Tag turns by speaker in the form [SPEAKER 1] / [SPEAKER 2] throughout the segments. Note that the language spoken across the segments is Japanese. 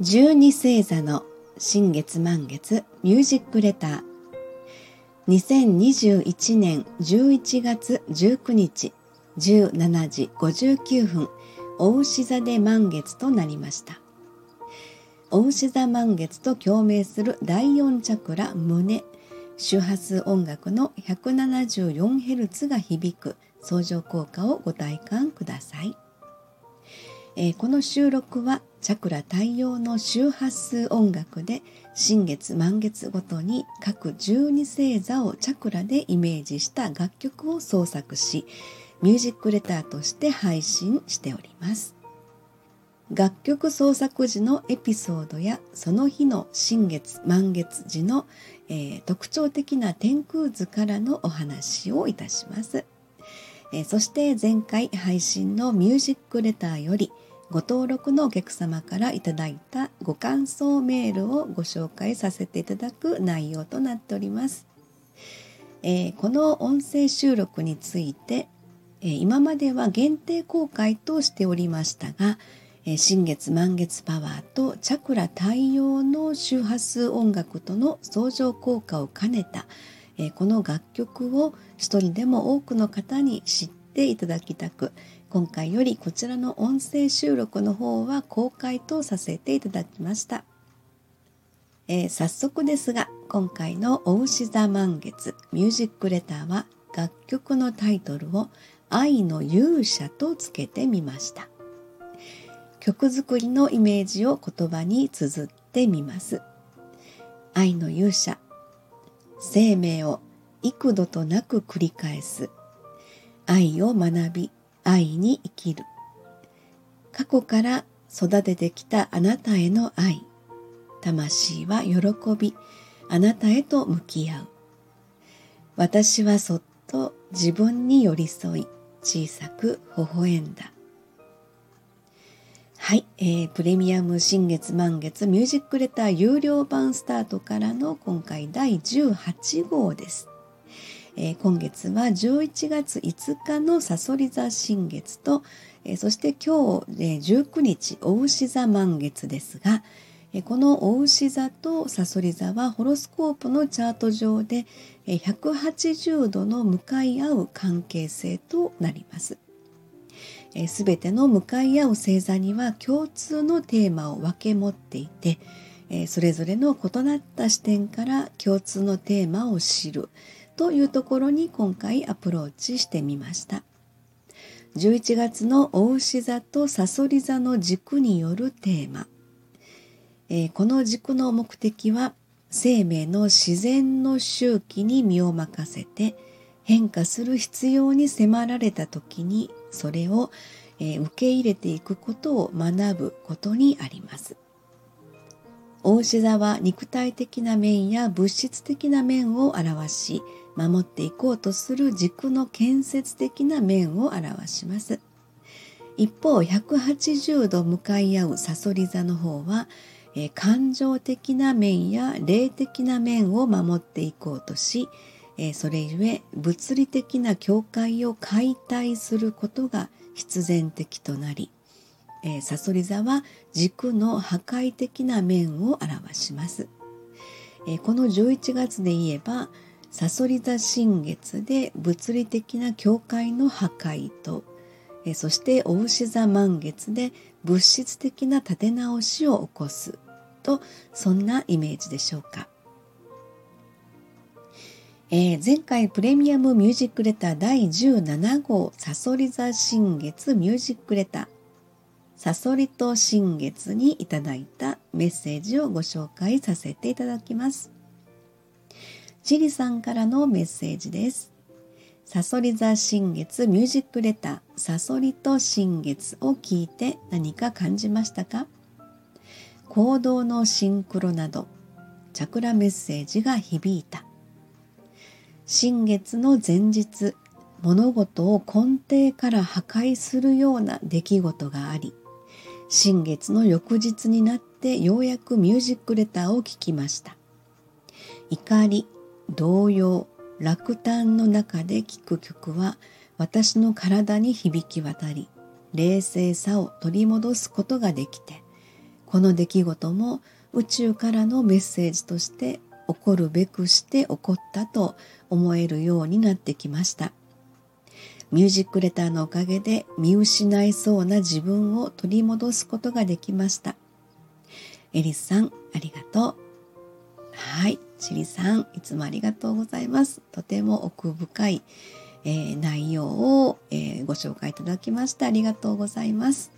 [SPEAKER 1] 十二星座の新月満月ミュージックレター。2021年11月19日17時59分お牛座で満月となりました。お牛座満月と共鳴する第4チャクラ胸。周波数音楽の 174Hz が響く相乗効果をご体感ください、えー、この収録はチャクラ対応の周波数音楽で新月満月ごとに各12星座をチャクラでイメージした楽曲を創作しミュージックレターとして配信しております。楽曲創作時のエピソードやその日の新月満月時の、えー、特徴的な天空図からのお話をいたします、えー、そして前回配信のミュージックレターよりご登録のお客様からいただいたご感想メールをご紹介させていただく内容となっております、えー、この音声収録について、え今までは限定公開としておりましたが新月満月パワーとチャクラ対応の周波数音楽との相乗効果を兼ねたこの楽曲を一人でも多くの方に知っていただきたく今回よりこちらの音声収録の方は公開とさせていただきました、えー、早速ですが今回の「お牛座満月ミュージックレター」は楽曲のタイトルを「愛の勇者」とつけてみました。曲作りのイメージを言葉に綴ってみます。愛の勇者。生命を幾度となく繰り返す。愛を学び愛に生きる。過去から育ててきたあなたへの愛。魂は喜びあなたへと向き合う。私はそっと自分に寄り添い小さく微笑んだ。はい、えー、プレミアム新月満月ミュージックレター有料版スタートからの今回第18号です。えー、今月は11月5日のさそり座新月と、えー、そして今日、えー、19日お牛座満月ですが、えー、このお牛座とさそり座はホロスコープのチャート上で、えー、180度の向かい合う関係性となります。すべての向かい合う星座には共通のテーマを分け持っていて、それぞれの異なった視点から共通のテーマを知るというところに今回アプローチしてみました。11月のお牛座とさそり座の軸によるテーマ、え、この軸の目的は生命の自然の周期に身を任せて変化する必要に迫られた時にそれを、え、受け入れていくことを学ぶことにあります。大牛座は肉体的な面や物質的な面を表し守っていこうとする軸の建設的な面を表します。一方180度向かい合うさそり座の方は、え、感情的な面や霊的な面を守っていこうとしえそれゆえ物理的な境界を解体することが必然的となり、えサソリ座は軸の破壊的な面を表します。えこの11月で言えばサソリ座新月で物理的な境界の破壊とえそしてお牛座満月で物質的な立て直しを起こすとそんなイメージでしょうか。えー、前回プレミアムミュージックレター第17号サソリ座新月ミュージックレターサソリと新月にいただいたメッセージをご紹介させていただきます。ジリさんからのメッセージです。サソリ座新月ミュージックレターサソリと新月を聞いて何か感じましたか？行動のシンクロなどチャクラメッセージが響いた新月の前日物事を根底から破壊するような出来事があり新月の翌日になってようやくミュージックレターを聞きました。怒り動揺落胆の中で聴く曲は私の体に響き渡り冷静さを取り戻すことができてこの出来事も宇宙からのメッセージとして起こるべくして起こったと思えるようになってきました。ミュージックレターのおかげで見失いそうな自分を取り戻すことができました。エリスさんありがとう。はい。チリさんいつもありがとうございます。とても奥深い、えー、内容を、えー、ご紹介いただきましてありがとうございます。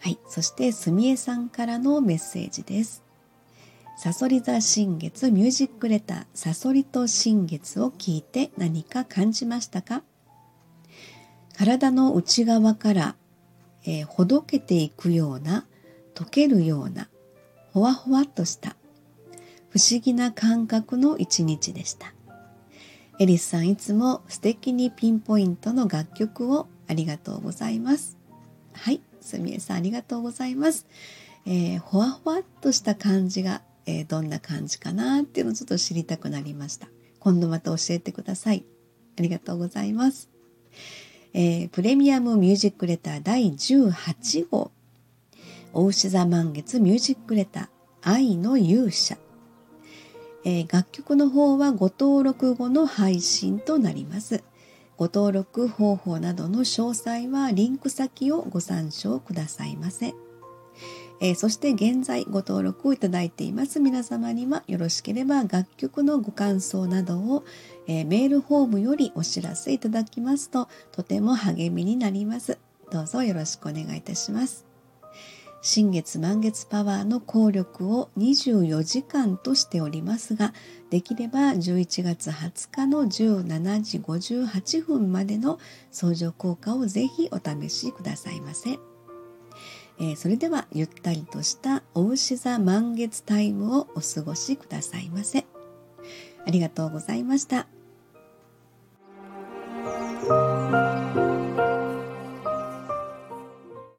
[SPEAKER 1] はい、そしてすみえさんからのメッセージです。さそり座新月ミュージックレターさそりと新月を聞いて何か感じましたか？体の内側から、えー、ほどけていくような溶けるようなほわほわっとした不思議な感覚の一日でした。エリスさんいつも素敵にピンポイントの楽曲をありがとうございます。はいすみえさんありがとうございます。えー、ほわほわっとした感じが、えー、どんな感じかなっていうのをちょっと知りたくなりました。今度また教えてください。ありがとうございます。えー、プレミアムミュージックレター第18号。お牛座満月ミュージックレター愛の勇者。えー、楽曲の方はご登録後の配信となります。ご登録方法などの詳細はリンク先をご参照くださいませ。えー、そして現在ご登録をいただいています皆様にはよろしければ楽曲のご感想などを、えー、メールフォームよりお知らせいただきますととても励みになります。どうぞよろしくお願いいたします。新月満月パワーの効力を24時間としておりますができれば11月20日の17時58分までの相乗効果をぜひお試しくださいませ、えー、それではゆったりとしたお牛座満月タイムをお過ごしくださいませ。ありがとうございました。